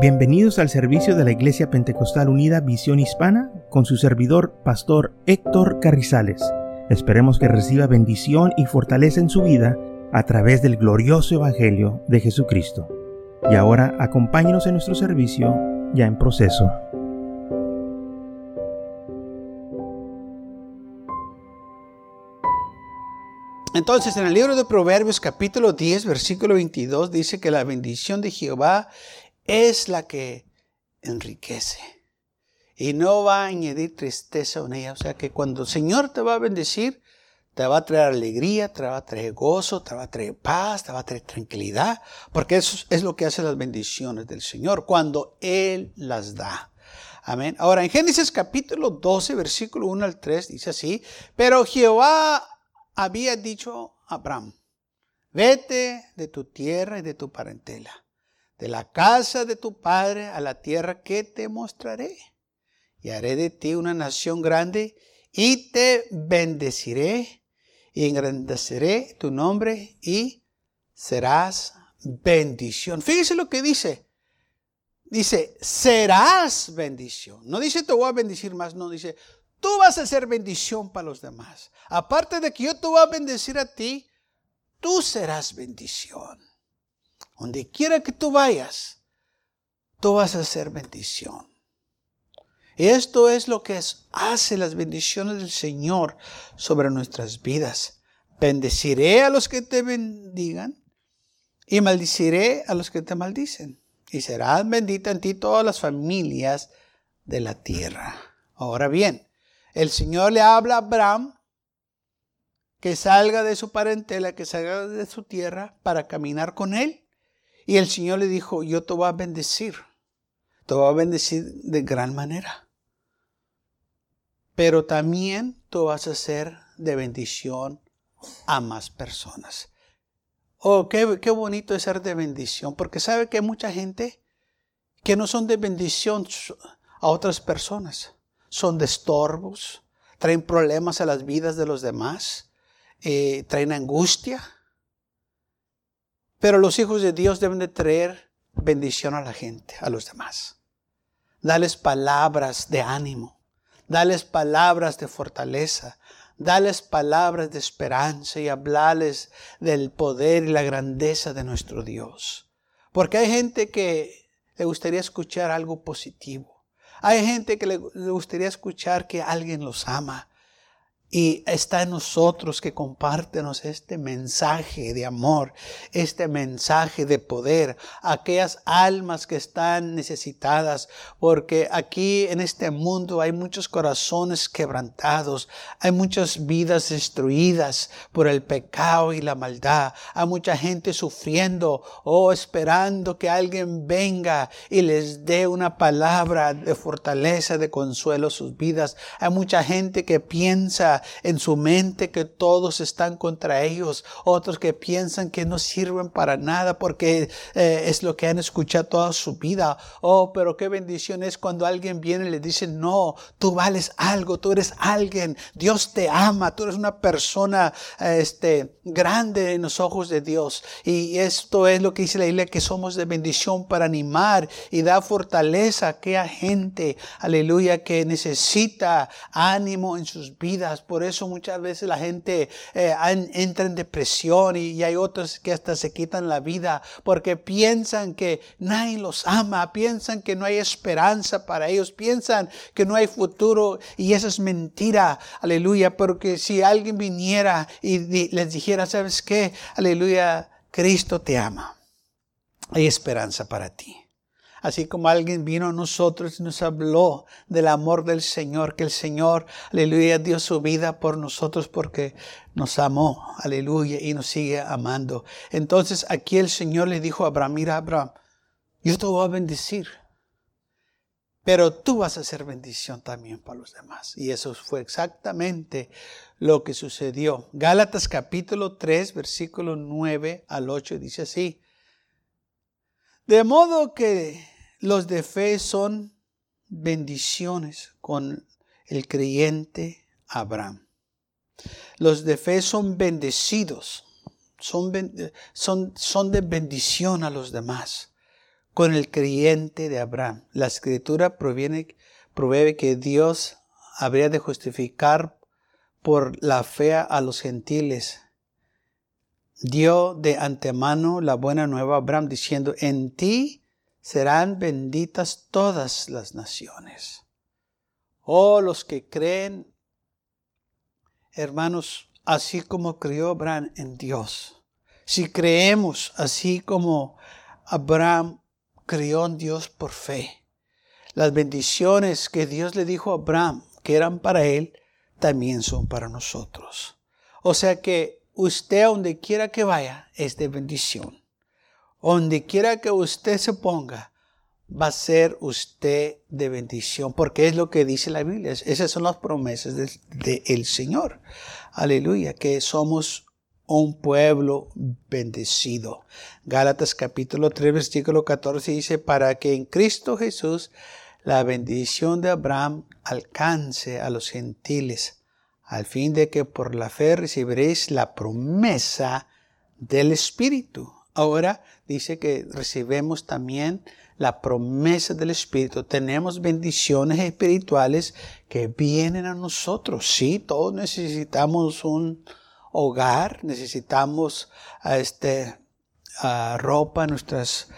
Bienvenidos al servicio de la Iglesia Pentecostal Unida Visión Hispana con su servidor, Pastor Héctor Carrizales. Esperemos que reciba bendición y fortaleza en su vida a través del glorioso Evangelio de Jesucristo. Y ahora acompáñenos en nuestro servicio ya en proceso. Entonces, en el libro de Proverbios capítulo 10, versículo 22, dice que la bendición de Jehová es la que enriquece. Y no va a añadir tristeza en ella. O sea que cuando el Señor te va a bendecir, te va a traer alegría, te va a traer gozo, te va a traer paz, te va a traer tranquilidad, porque eso es lo que hacen las bendiciones del Señor, cuando Él las da. Amén. Ahora, en Génesis capítulo 12, versículo 1 al 3, dice así, pero Jehová había dicho a Abraham, vete de tu tierra y de tu parentela de la casa de tu padre a la tierra que te mostraré. Y haré de ti una nación grande y te bendeciré y engrandeceré tu nombre y serás bendición. Fíjese lo que dice. Dice, serás bendición. No dice te voy a bendecir más, no dice, tú vas a ser bendición para los demás. Aparte de que yo te voy a bendecir a ti, tú serás bendición. Donde quiera que tú vayas, tú vas a ser bendición. Esto es lo que hace las bendiciones del Señor sobre nuestras vidas. Bendeciré a los que te bendigan y maldiciré a los que te maldicen. Y serán benditas en ti todas las familias de la tierra. Ahora bien, el Señor le habla a Abraham que salga de su parentela, que salga de su tierra para caminar con él y el Señor le dijo, yo te voy a bendecir, te voy a bendecir de gran manera. Pero también tú vas a ser de bendición a más personas. Oh, qué, bonito es ser de bendición, porque sabe que hay mucha gente que no son de bendición a otras personas. Son de estorbos, traen problemas a las vidas de los demás, eh, traen angustia pero los hijos de Dios deben de traer bendición a la gente, a los demás. Dales palabras de ánimo, dales palabras de fortaleza, dales palabras de esperanza y hablarles del poder y la grandeza de nuestro Dios. Porque hay gente que le gustaría escuchar algo positivo. Hay gente que le gustaría escuchar que alguien los ama, y está en nosotros que compártenos este mensaje de amor, este mensaje de poder aquellas almas que están necesitadas, porque aquí en este mundo hay muchos corazones quebrantados, hay muchas vidas destruidas por el pecado y la maldad, hay mucha gente sufriendo o esperando que alguien venga y les dé una palabra de fortaleza, de consuelo a sus vidas. Hay mucha gente que piensa en su mente que todos están contra ellos, otros que piensan que no sirven para nada porque eh, es lo que han escuchado toda su vida. Oh, pero qué bendición es cuando alguien viene y le dice, no, tú vales algo, tú eres alguien, Dios te ama, tú eres una persona este, grande en los ojos de Dios. Y esto es lo que dice la Biblia, que somos de bendición para animar y dar fortaleza a aquella gente, aleluya, que necesita ánimo en sus vidas. Por eso muchas veces la gente eh, entra en depresión y, hay otros que hasta se quitan la vida porque piensan que nadie los ama, piensan que no hay esperanza para ellos, piensan que no hay futuro y eso es mentira, aleluya, porque si alguien viniera y les dijera, ¿sabes qué? Aleluya, Cristo te ama. Hay esperanza para ti. Así como alguien vino a nosotros y nos habló del amor del Señor, que el Señor, aleluya, dio su vida por nosotros porque nos amó, aleluya, y nos sigue amando. Entonces aquí el Señor le dijo a Abraham, mira Abraham, yo te voy a bendecir, pero tú vas a ser bendición también para los demás. Y eso fue exactamente lo que sucedió. Gálatas capítulo 3, versículo 9 al 8 dice así. De modo que los de fe son bendiciones con el creyente Abraham. Los de fe son bendecidos, son, son, son de bendición a los demás con el creyente de Abraham. La escritura proviene, pruebe que Dios habría de justificar por la fe a los gentiles. Dio de antemano la buena nueva a Abraham diciendo, en ti serán benditas todas las naciones. Oh, los que creen, hermanos, así como creyó Abraham en Dios. Si creemos así como Abraham creyó en Dios por fe, las bendiciones que Dios le dijo a Abraham que eran para él, también son para nosotros. O sea que usted, donde quiera que vaya, es de bendición. Donde quiera que usted se ponga, va a ser usted de bendición, porque es lo que dice la Biblia. Esas son las promesas del de, Señor. Aleluya, que somos un pueblo bendecido. Gálatas capítulo 3, versículo 14 dice, para que en Cristo Jesús la bendición de Abraham alcance a los gentiles, al fin de que por la fe recibiréis la promesa del Espíritu. Ahora dice que recibimos también la promesa del Espíritu. Tenemos bendiciones espirituales que vienen a nosotros. Sí, todos necesitamos un hogar, necesitamos este, ropa, nuestras,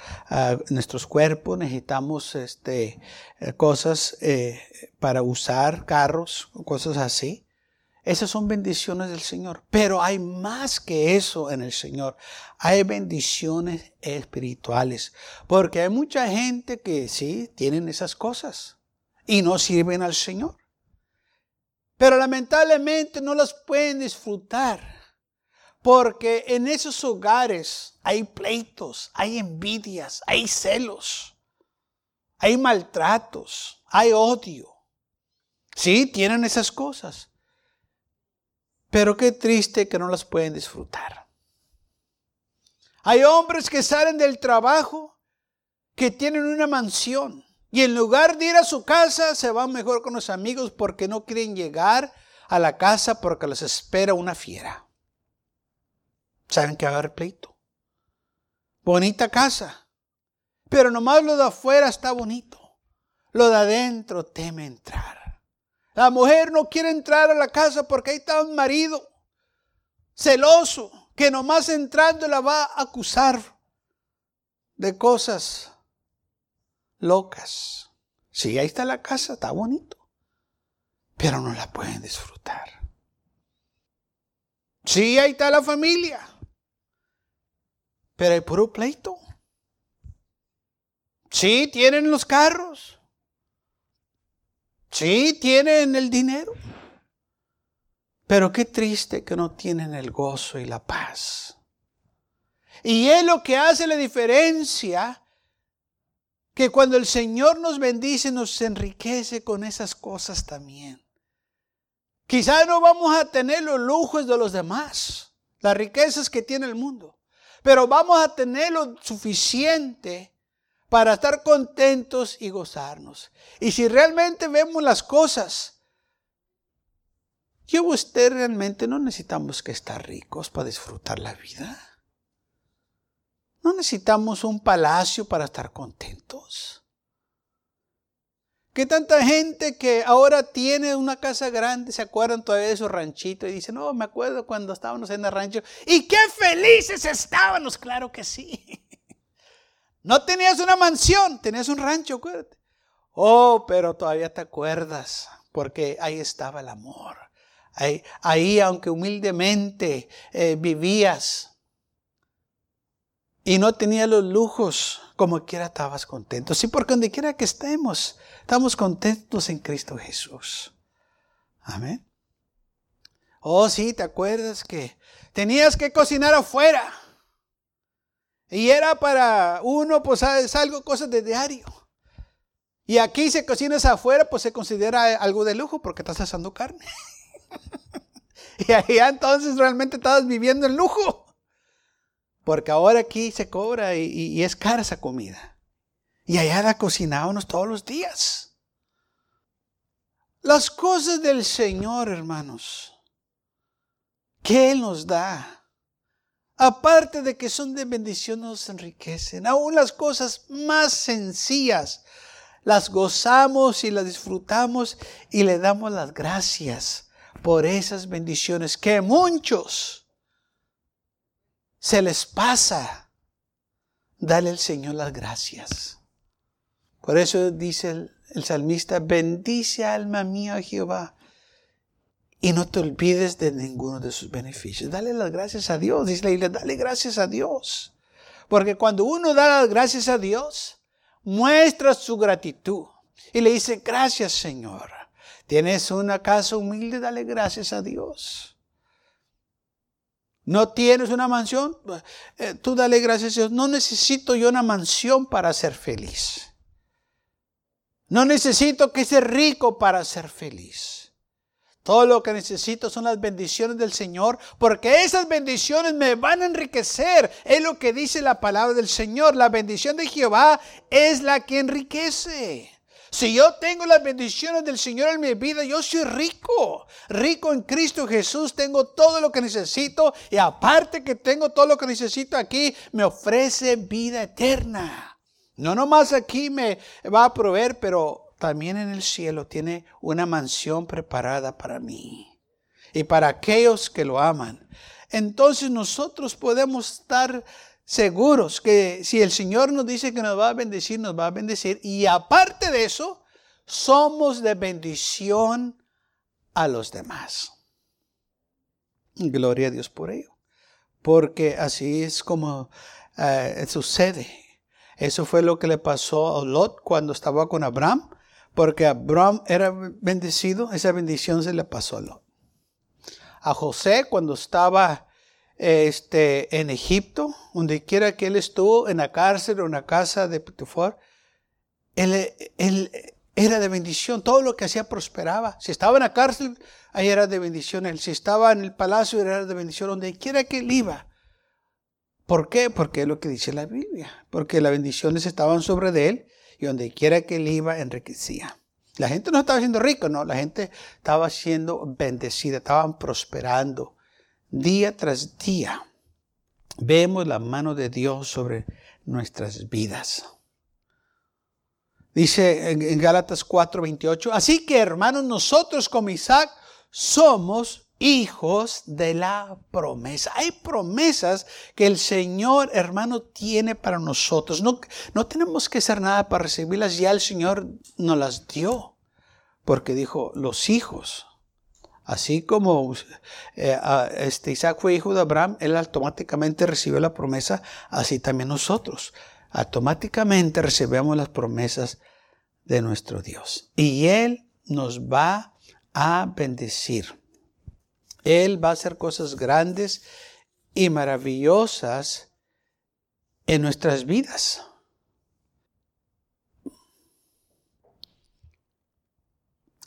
nuestros cuerpos, necesitamos este, eh, cosas eh, para usar, carros, cosas así. Esas son bendiciones del Señor. Pero hay más que eso en el Señor. Hay bendiciones espirituales. Porque hay mucha gente que sí, tienen esas cosas y no sirven al Señor. Pero lamentablemente no las pueden disfrutar porque en esos hogares hay pleitos, hay envidias, hay celos, hay maltratos, hay odio. Sí, tienen esas cosas. Pero qué triste que no las pueden disfrutar. Hay hombres que salen del trabajo que tienen una mansión y en lugar de ir a su casa se van mejor con los amigos porque no quieren llegar a la casa porque les espera una fiera saben que va a pleito. Bonita casa. Pero nomás lo de afuera está bonito. Lo de adentro teme entrar. La mujer no quiere entrar a la casa porque ahí está un marido celoso que nomás entrando la va a acusar de cosas locas. Sí, ahí está la casa, está bonito, pero no la pueden disfrutar. Sí, ahí está la familia, pero hay puro pleito. Sí, tienen los carros. Sí, tienen el dinero. Pero qué triste que no tienen el gozo y la paz. Y es lo que hace la diferencia que cuando el Señor nos bendice, nos enriquece con esas cosas también. Quizás no vamos a tener los lujos de los demás, las riquezas que tiene el mundo pero vamos a tener lo suficiente para estar contentos y gozarnos. Y si realmente vemos las cosas, yo usted realmente no necesitamos que estar ricos para disfrutar la vida. No necesitamos un palacio para estar contentos. Que tanta gente que ahora tiene una casa grande se acuerdan todavía de su ranchito y dicen, no, me acuerdo cuando estábamos en el rancho. Y qué felices estábamos, claro que sí. No tenías una mansión, tenías un rancho, acuérdate. Oh, pero todavía te acuerdas, porque ahí estaba el amor. Ahí, ahí aunque humildemente eh, vivías y no tenías los lujos, como quiera estabas contento. Sí, porque donde quiera que estemos, estamos contentos en Cristo Jesús. Amén. Oh, sí, ¿te acuerdas que tenías que cocinar afuera? Y era para uno, pues es algo, cosas de diario. Y aquí si cocinas afuera, pues se considera algo de lujo porque estás asando carne. y allá entonces realmente estabas viviendo en lujo. Porque ahora aquí se cobra y, es cara esa comida. Y allá la cocinábamos todos los días. Las cosas del Señor, hermanos, que Él nos da, aparte de que son de bendición, nos enriquecen. Aún las cosas más sencillas las gozamos y las disfrutamos y le damos las gracias por esas bendiciones que muchos se les pasa. Dale al Señor las gracias. Por eso dice el, el salmista, bendice alma mía a Jehová y no te olvides de ninguno de sus beneficios. Dale las gracias a Dios. Dice la Biblia, dale gracias a Dios. Porque cuando uno da las gracias a Dios, muestra su gratitud. Y le dice, gracias Señor. Tienes una casa humilde, dale gracias a Dios. No tienes una mansión, eh, tú dale gracias a Dios. No necesito yo una mansión para ser feliz. No necesito que sea rico para ser feliz. Todo lo que necesito son las bendiciones del Señor, porque esas bendiciones me van a enriquecer. Es lo que dice la palabra del Señor. La bendición de Jehová es la que enriquece. Si yo tengo las bendiciones del Señor en mi vida, yo soy rico. Rico en Cristo Jesús, tengo todo lo que necesito y aparte que tengo todo lo que necesito aquí, me ofrece vida eterna. No nomás aquí me va a proveer, pero también en el cielo tiene una mansión preparada para mí y para aquellos que lo aman. Entonces nosotros podemos estar seguros que si el Señor nos dice que nos va a bendecir, nos va a bendecir. Y aparte de eso, somos de bendición a los demás. Gloria a Dios por ello. Porque así es como eh, sucede. Eso fue lo que le pasó a Lot cuando estaba con Abraham porque Abraham era bendecido, esa bendición se le pasó a Lot. A José cuando estaba este, en Egipto, donde quiera que él estuvo, en la cárcel o en la casa de Potifar, él, él, era de bendición, todo lo que hacía prosperaba. Si estaba en la cárcel, ahí era de bendición él. Si estaba en el palacio, era de bendición, donde quiera que él iba. ¿Por qué? Porque es lo que dice la Biblia. Porque las bendiciones estaban sobre de él y donde quiera que él iba, enriquecía. La gente no estaba siendo rica, no, la gente estaba siendo bendecida, estaban prosperando día tras día. Vemos la mano de Dios sobre nuestras vidas. Dice en Gálatas 4:28, así que hermanos, nosotros como Isaac somos hijos de la promesa. Hay promesas que el Señor, hermano, tiene para nosotros. No, no tenemos que hacer nada para recibirlas, ya el Señor nos las dio. Porque dijo, los hijos, así como eh, este Isaac fue hijo de Abraham, él automáticamente recibió la promesa, así también nosotros. Automáticamente recibimos las promesas de nuestro Dios. Y Él nos va a bendecir. Él va a hacer cosas grandes y maravillosas en nuestras vidas.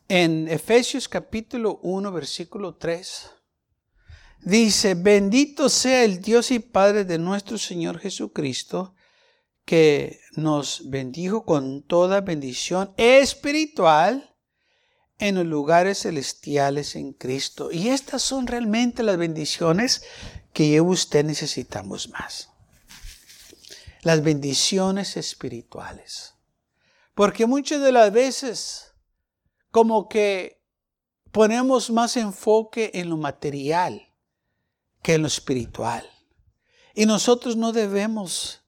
En Efesios capítulo 1, versículo 3, dice, bendito sea el Dios y Padre de nuestro Señor Jesucristo, que nos bendijo con toda bendición espiritual en los lugares celestiales en Cristo. Y estas son realmente las bendiciones que yo usted necesitamos más. Las bendiciones espirituales. Porque muchas de las veces como que ponemos más enfoque en lo material que en lo espiritual. Y nosotros no debemos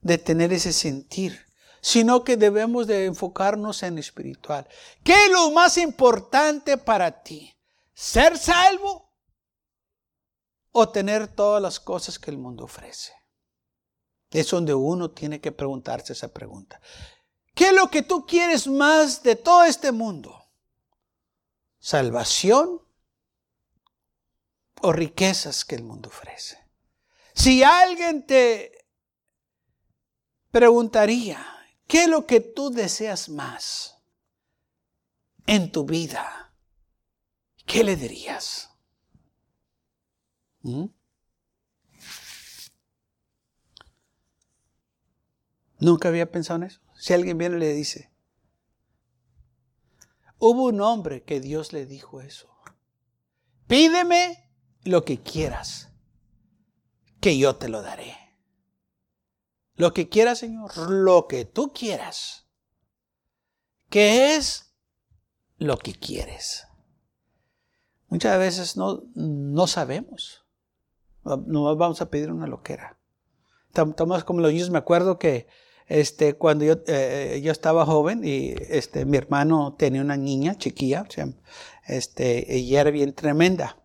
de tener ese sentir sino que debemos de enfocarnos en espiritual. ¿Qué es lo más importante para ti? ¿Ser salvo o tener todas las cosas que el mundo ofrece? Es donde uno tiene que preguntarse esa pregunta. ¿Qué es lo que tú quieres más de todo este mundo? ¿Salvación o riquezas que el mundo ofrece? Si alguien te preguntaría, ¿Qué es lo que tú deseas más en tu vida? ¿Qué le dirías? ¿Mm? Nunca había pensado en eso. Si alguien viene y le dice, hubo un hombre que Dios le dijo eso. Pídeme lo que quieras, que yo te lo daré. Lo que quieras, Señor, lo que tú quieras. ¿Qué es lo que quieres? Muchas veces no, no sabemos. No vamos a pedir una loquera. Tomás como los niños, me acuerdo que este, cuando yo, eh, yo estaba joven y este, mi hermano tenía una niña chiquilla, este, ella era bien tremenda.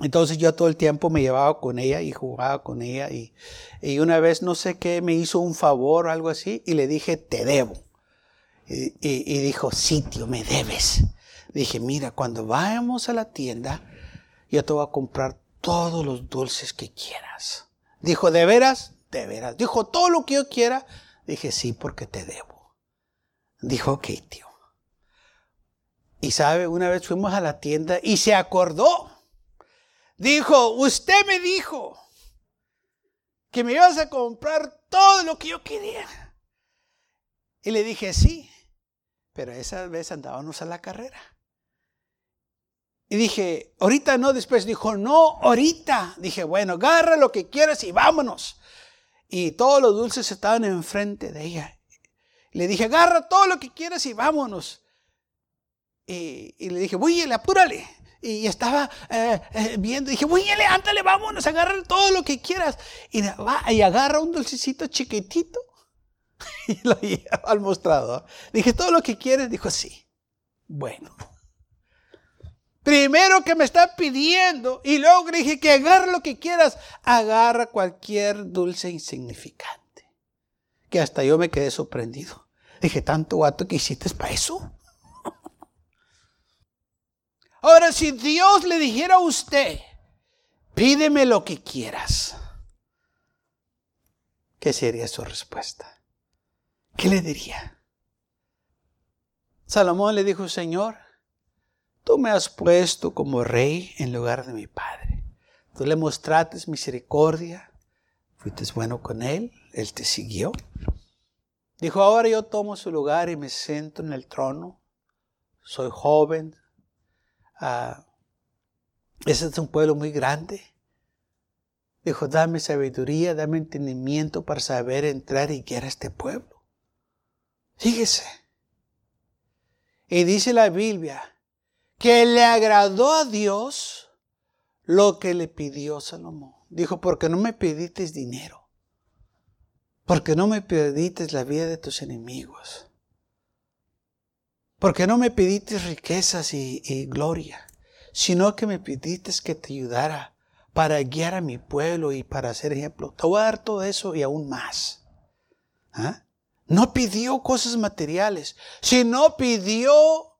Entonces yo todo el tiempo me llevaba con ella y jugaba con ella y, y una vez no sé qué me hizo un favor o algo así y le dije, te debo. Y, y, dijo, sí, tío, me debes. Dije, mira, cuando vayamos a la tienda, yo te voy a comprar todos los dulces que quieras. Dijo, ¿de veras? De veras. Dijo, todo lo que yo quiera. Dije, sí, porque te debo. Dijo, ok, tío. Y sabe, una vez fuimos a la tienda y se acordó. Dijo, usted me dijo que me ibas a comprar todo lo que yo quería. Y le dije, sí, pero esa vez andábamos a la carrera. Y dije, ahorita no, después dijo, no, ahorita. Dije, bueno, agarra lo que quieras y vámonos. Y todos los dulces estaban enfrente de ella. Le dije, agarra todo lo que quieras y vámonos. Y, le dije, le apúrale. Y estaba eh, eh, viendo, dije, le ándale, vámonos, agarra todo lo que quieras. Y, va, y agarra un dulcecito chiquitito y lo lleva al mostrador. Dije, todo lo que quieres, dijo, sí. Bueno. Primero que me está pidiendo y luego le dije que agarra lo que quieras, agarra cualquier dulce insignificante. Que hasta yo me quedé sorprendido. Dije, tanto guato que hiciste para eso. Ahora, si Dios le dijera a usted, pídeme lo que quieras, ¿qué sería su respuesta? ¿Qué le diría? Salomón le dijo, Señor, Tú me has puesto como rey en lugar de mi padre. Tú le mostraste misericordia, fuiste bueno con él, él te siguió. Dijo, ahora yo tomo su lugar y me siento en el trono. Soy joven. Uh, ese es un pueblo muy grande. Dijo, dame sabiduría, dame entendimiento para saber entrar y guiar a este pueblo. Fíjese. Y dice la Biblia que le agradó a Dios lo que le pidió Salomón. Dijo, porque no me pediste dinero, porque no me pediste la vida de tus enemigos, porque no me pediste riquezas y, gloria, sino que me pediste que te ayudara para guiar a mi pueblo y para hacer ejemplo. Te voy a dar todo eso y aún más. ¿Ah? No pidió cosas materiales, sino pidió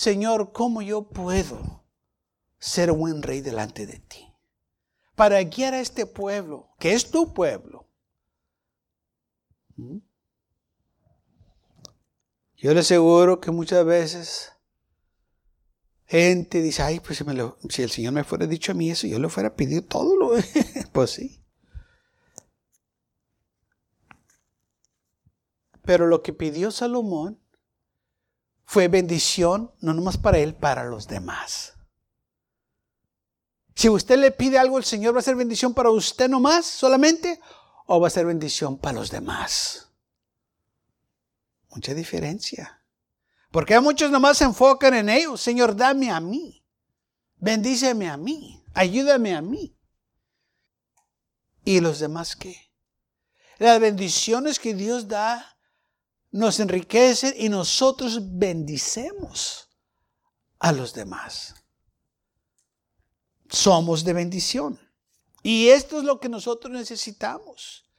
Señor, ¿cómo yo puedo ser buen rey delante de ti? Para guiar a este pueblo, que es tu pueblo. ¿Mm? Yo le aseguro que muchas veces gente dice, ay, pues si, el Señor me fuera dicho a mí eso, yo le fuera pedido todo lo... pues sí. Pero lo que pidió Salomón fue bendición, no nomás para él, para los demás. Si usted le pide algo, el Señor va a ser bendición para usted nomás, solamente, o va a ser bendición para los demás. Mucha diferencia. Porque muchos nomás se enfocan en ellos. Señor, dame a mí. Bendíceme a mí. Ayúdame a mí. ¿Y los demás qué? Las bendiciones que Dios da nos enriquece y nosotros bendicemos a los demás. Somos de bendición. Y esto es lo que nosotros necesitamos.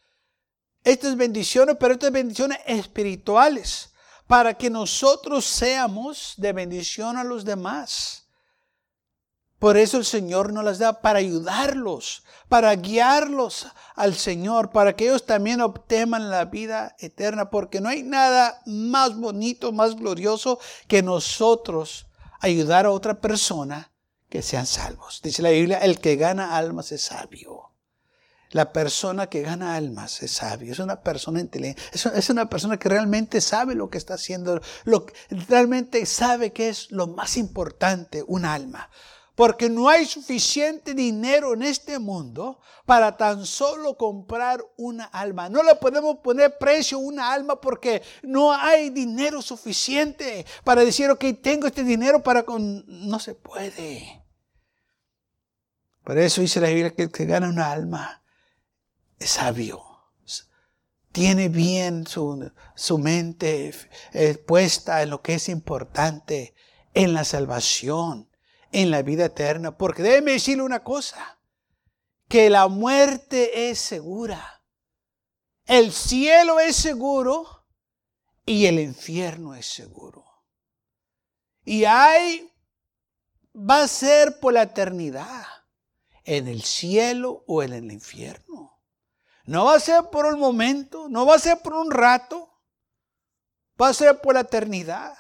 Estas bendiciones, pero estas bendiciones espirituales, para que nosotros seamos de bendición a los demás. Por eso el Señor nos las da para ayudarlos, para guiarlos al Señor, para que ellos también obtengan la vida eterna, porque no hay nada más bonito, más glorioso que nosotros ayudar a otra persona que sean salvos. Dice la Biblia, el que gana almas es sabio. La persona que gana almas es sabio, es una persona inteligente, es una persona que realmente sabe lo que está haciendo, lo, realmente sabe que es lo más importante, un alma. Porque no hay suficiente dinero en este mundo para tan solo comprar una alma. No le podemos poner precio a una alma porque no hay dinero suficiente para decir, ok, tengo este dinero para con... No se puede. Por eso dice la Biblia que que gana una alma es sabio. Tiene bien su, su mente eh, puesta en lo que es importante, en la salvación en la vida eterna. Porque déjeme decirle una cosa, que la muerte es segura. El cielo es seguro y el infierno es seguro. Y hay, va a ser por la eternidad, en el cielo o en el infierno. No va a ser por un momento, no va a ser por un rato, va a ser por la eternidad.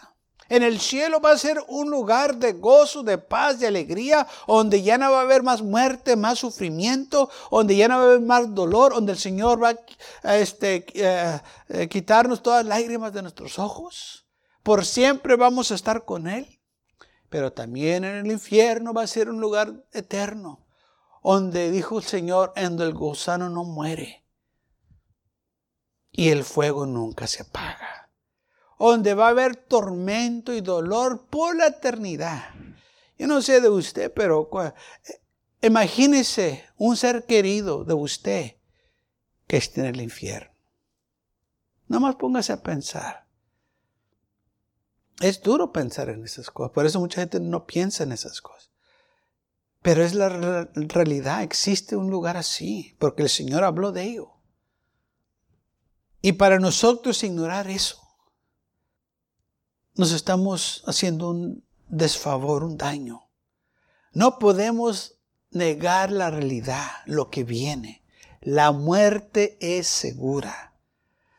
En el cielo va a ser un lugar de gozo, de paz, de alegría, donde ya no va a haber más muerte, más sufrimiento, donde ya no va a haber más dolor, donde el Señor va a este, eh, eh, quitarnos todas las lágrimas de nuestros ojos. Por siempre vamos a estar con Él. Pero también en el infierno va a ser un lugar eterno, donde dijo el Señor, en el gusano no muere y el fuego nunca se apaga donde va a haber tormento y dolor por la eternidad. Yo no sé de usted, pero eh, imagínese un ser querido de usted que esté en el infierno. Nada más póngase a pensar. Es duro pensar en esas cosas, por eso mucha gente no piensa en esas cosas. Pero es la realidad, existe un lugar así, porque el Señor habló de ello. Y para nosotros ignorar eso nos estamos haciendo un desfavor, un daño. No podemos negar la realidad, lo que viene. La muerte es segura.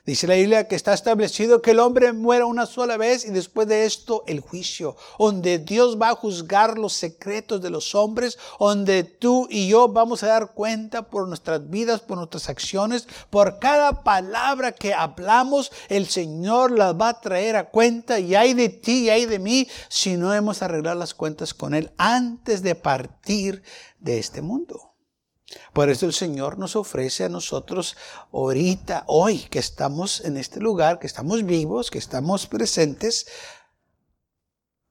Dice la Biblia que está establecido que el hombre muera una sola vez y después de esto el juicio, donde Dios va a juzgar los secretos de los hombres, donde tú y yo vamos a dar cuenta por nuestras vidas, por nuestras acciones, por cada palabra que hablamos, el Señor las va a traer a cuenta y hay de ti y hay de mí si no hemos arreglado las cuentas con Él antes de partir de este mundo. Por eso el Señor nos ofrece a nosotros ahorita, hoy que estamos en este lugar, que estamos vivos, que estamos presentes,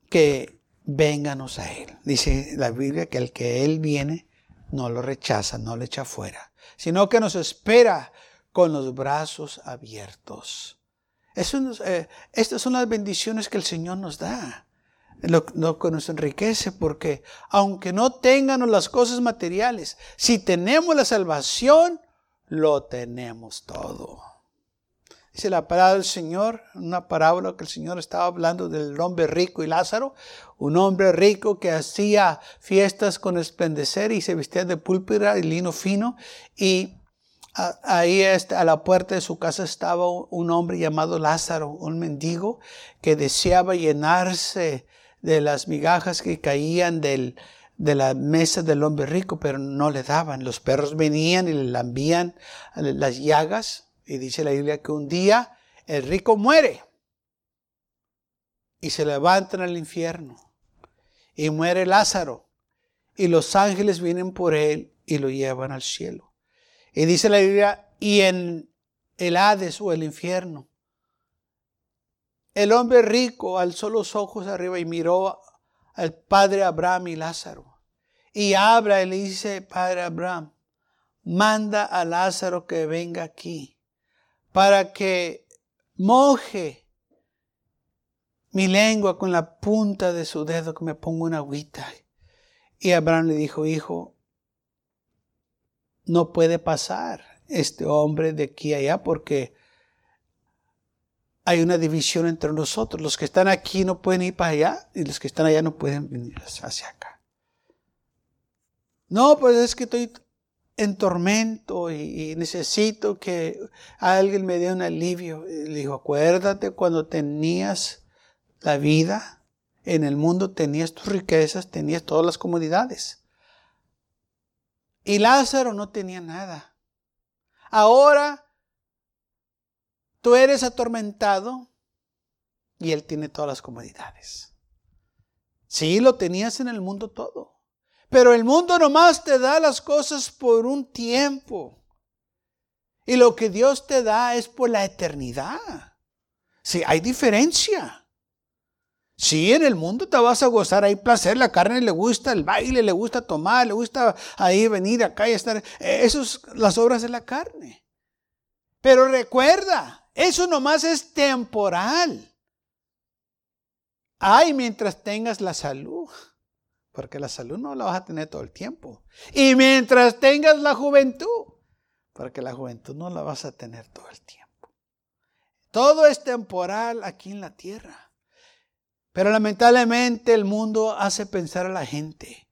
que vénganos a Él. Dice la Biblia que el que Él viene no lo rechaza, no le echa fuera, sino que nos espera con los brazos abiertos. Eh, estas son las bendiciones que el Señor nos da lo, que nos enriquece, porque aunque no tengamos las cosas materiales, si tenemos la salvación, lo tenemos todo. Dice la palabra del Señor, una parábola que el Señor estaba hablando del hombre rico y Lázaro, un hombre rico que hacía fiestas con esplendecer y se vestía de púlpura y lino fino y ahí este, a la puerta de su casa estaba un hombre llamado Lázaro, un mendigo que deseaba llenarse de las migajas que caían del, de la mesa del hombre rico, pero no le daban. Los perros venían y le lambían las llagas. Y dice la Biblia que un día el rico muere y se levantan al infierno. Y muere Lázaro. Y los ángeles vienen por él y lo llevan al cielo. Y dice la Biblia, y en el Hades o el infierno el hombre rico alzó los ojos arriba y miró al padre Abraham y Lázaro. Y habla y le dice, padre Abraham, manda a Lázaro que venga aquí para que moje mi lengua con la punta de su dedo, que me ponga una agüita. Y Abraham le dijo, hijo, no puede pasar este hombre de aquí a allá porque hay una división entre nosotros. Los que están aquí no pueden ir para allá y los que están allá no pueden venir hacia acá. No, pues es que estoy en tormento y, necesito que alguien me dé un alivio. le dijo, acuérdate cuando tenías la vida en el mundo, tenías tus riquezas, tenías todas las comodidades. Y Lázaro no tenía nada. Ahora Tú eres atormentado y Él tiene todas las comodidades. Sí, lo tenías en el mundo todo. Pero el mundo nomás te da las cosas por un tiempo. Y lo que Dios te da es por la eternidad. Sí, hay diferencia. Sí, en el mundo te vas a gozar, hay placer, la carne le gusta el baile, le gusta tomar, le gusta ahí venir acá y estar. Eso es las obras de la carne. Pero recuerda, eso nomás es temporal. Ay, mientras tengas la salud. Porque la salud no la vas a tener todo el tiempo. Y mientras tengas la juventud, porque la juventud no la vas a tener todo el tiempo. Todo es temporal aquí en la tierra. Pero lamentablemente el mundo hace pensar a la gente,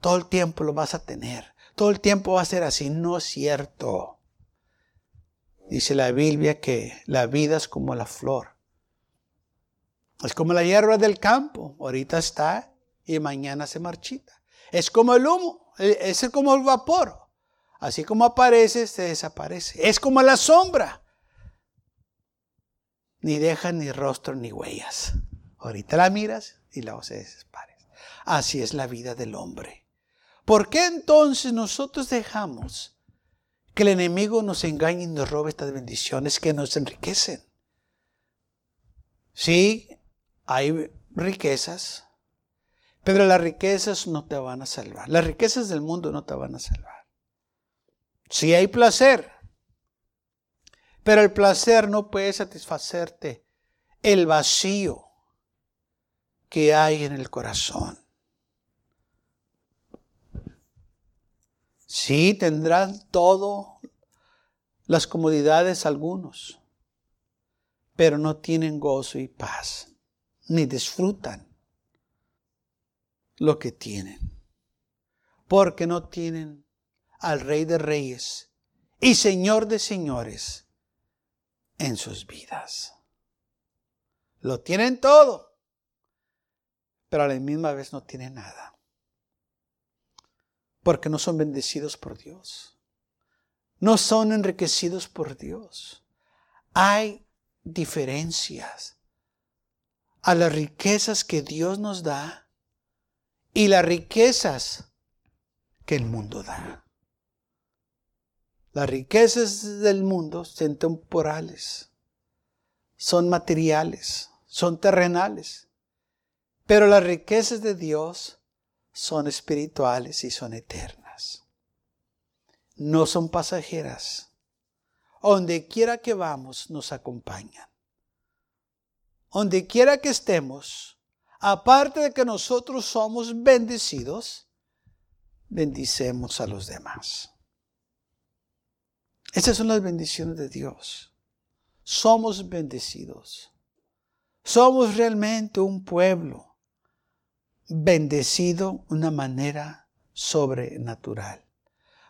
todo el tiempo lo vas a tener, todo el tiempo va a ser así. No es cierto. Dice la Biblia que la vida es como la flor. Es como la hierba del campo. Ahorita está y mañana se marchita. Es como el humo, e, es como el vapor. Así como aparece, se desaparece. Es como la sombra. Ni deja ni rostro ni huellas. Ahorita la miras y luego se desaparece. Así es la vida del hombre. ¿Por qué entonces nosotros dejamos que el enemigo nos engañe y nos robe estas bendiciones que nos enriquecen? Sí, hay riquezas, pero las riquezas no te van a salvar. Las riquezas del mundo no te van a salvar. Si hay placer, pero el placer no puede satisfacerte el vacío que hay en el corazón. Sí, tendrán todo las comodidades algunos, pero no tienen gozo y paz, ni disfrutan lo que tienen. Porque no tienen al Rey de Reyes y Señor de Señores en sus vidas. Lo tienen todo, pero a la misma vez no tienen nada. Porque no son bendecidos por Dios. No son enriquecidos por Dios. Hay diferencias a las riquezas que Dios nos da y las riquezas que el mundo da. Las riquezas del mundo son temporales, son materiales, son terrenales, pero las riquezas de Dios son espirituales y son eternas. No son pasajeras. Donde quiera que vamos nos acompañan. Donde quiera que estemos, aparte de que nosotros somos bendecidos, bendicemos a los demás. Estas son las bendiciones de Dios. Somos bendecidos. Somos realmente un pueblo bendecido de una manera sobrenatural.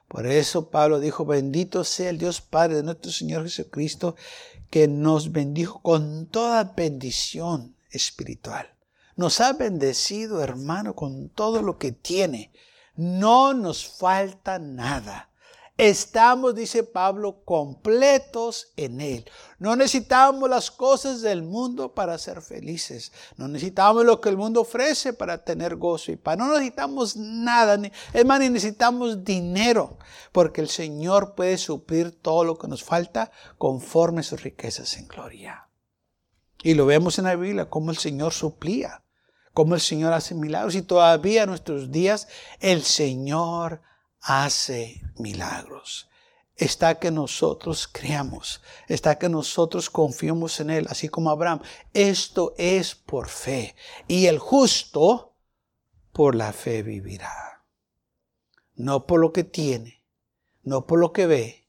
Por eso Pablo dijo, bendito sea el Dios Padre de nuestro Señor Jesucristo, que nos bendijo con toda bendición espiritual nos ha bendecido, hermano, con todo lo que tiene. No nos falta nada. Estamos, dice Pablo, completos en Él. No necesitamos las cosas del mundo para ser felices. No necesitamos lo que el mundo ofrece para tener gozo y paz. No necesitamos nada. Es más, ni necesitamos dinero. Porque el Señor puede suplir todo lo que nos falta conforme sus riquezas en gloria. Y lo vemos en la Biblia, como el Señor suplía cómo el Señor hace milagros y todavía en nuestros días el Señor hace milagros. Está que nosotros creamos, está que nosotros confiemos en Él, así como Abraham. Esto es por fe. Y el justo por la fe vivirá. No por lo que tiene, no por lo que ve,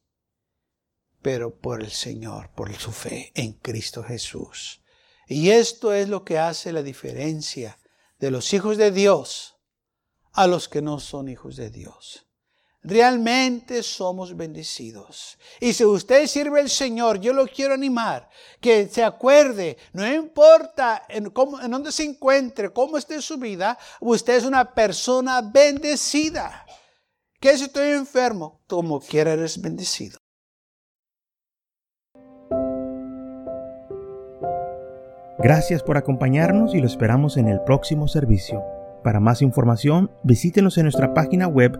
pero por el Señor, por su fe en Cristo Jesús. Y esto es lo que hace la diferencia de los hijos de Dios a los que no son hijos de Dios. Realmente somos bendecidos. Y si usted sirve al Señor, yo lo quiero animar, que se acuerde, no importa en, cómo, en dónde se encuentre, cómo esté su vida, usted es una persona bendecida. Que si estoy enfermo, como quiera eres bendecido. Gracias por acompañarnos y lo esperamos en el próximo servicio. Para más información, visítenos en nuestra página web